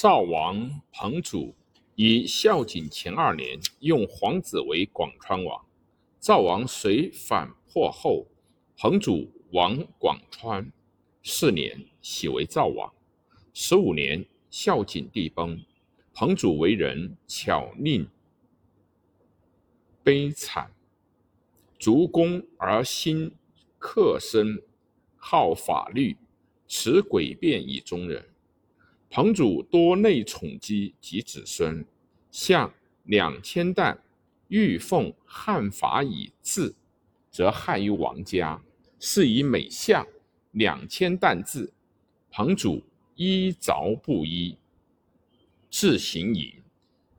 赵王彭祖以孝景前二年用皇子为广川王。赵王遂反破后，彭祖王广川。四年，喜为赵王。十五年，孝景帝崩。彭祖为人巧佞悲惨，足恭而心克深，好法律，持诡辩以中人。彭祖多内宠姬及子孙，向两千担，欲奉汉法以治，则害于王家。是以每相两千担治，彭祖衣着不衣，自行淫，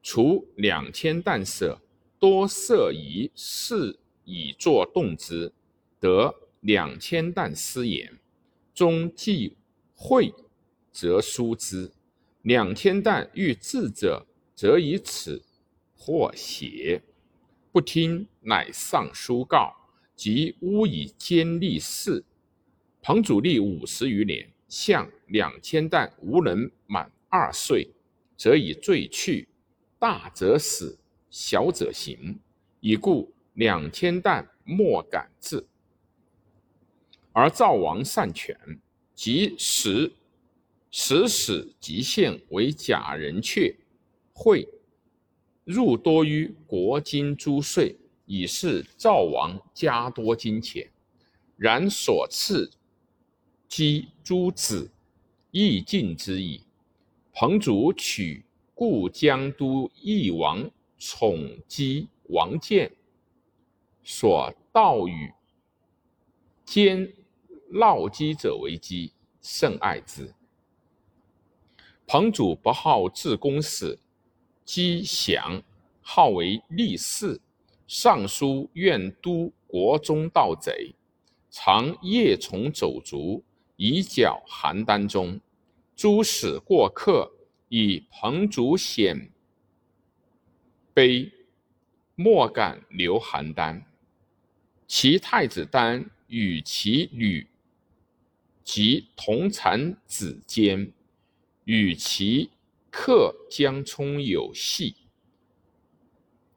除两千担色，多设以事以作动之，得两千担私言，终既会。则书之，两千担欲治者，则以此或邪。不听，乃上书告，即诬以奸立事。彭祖立五十余年，向两千担无能满二岁，则以罪去，大则死，小者刑。以故两千担莫敢治。而赵王善权，即使。使使极献为假人阙，会入多于国金诸税，以示赵王加多金钱。然所赐积诸子，亦尽之矣。彭祖取故江都义王宠姬王建所盗与奸闹姬者为姬，甚爱之。彭祖不好治公事，姬祥号为立事，上书愿督国中盗贼，常夜从走卒，以剿邯郸中。诸使过客，以彭祖显卑，莫敢留邯郸。其太子丹与其女及同产子坚。与其客江充有隙，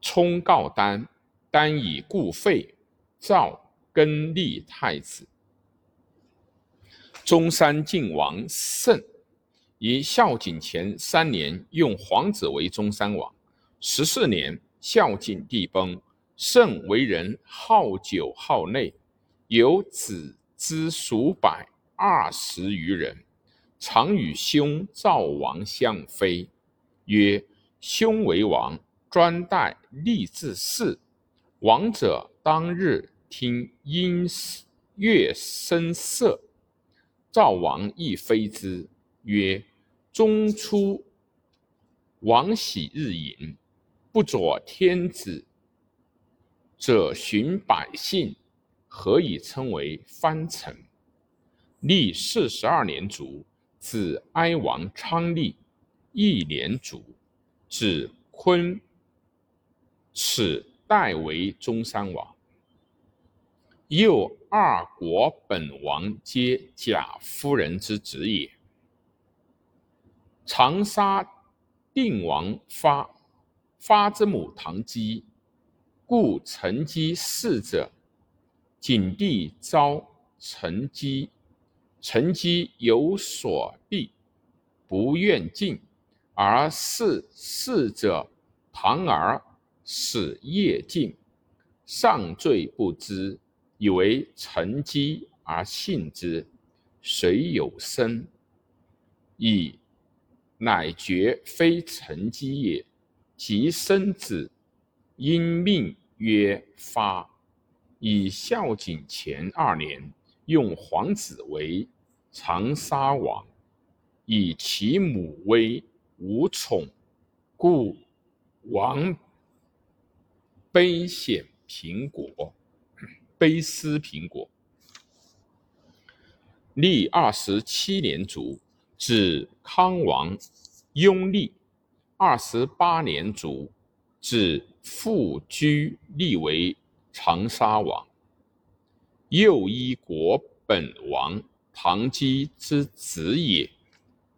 充告丹，丹以故废，赵更立太子。中山靖王胜以孝景前三年用皇子为中山王。十四年，孝景帝崩，胜为人好酒好内，有子之数百二十余人。常与兄赵王相非，曰：“兄为王，专待立志事。王者当日听音乐声色。”赵王亦非之，曰：“中出王喜日饮，不佐天子者，寻百姓，何以称为藩臣？”历四十二年卒。子哀王昌立一年卒，子昆此代为中山王。又二国本王皆贾夫人之子也。长沙定王发发之母唐姬，故陈姬侍者。景帝召陈姬。陈姬有所避，不愿进，而事事者堂而使夜进，上罪不知，以为陈姬而信之，谁有生，以乃觉非陈姬也，即生子，因命曰发，以孝景前二年。用皇子为长沙王，以其母为无宠，故王卑显平国，卑思平国。历二十七年卒，子康王拥立。二十八年卒，子复居立为长沙王。又一国本王庞姬之子也。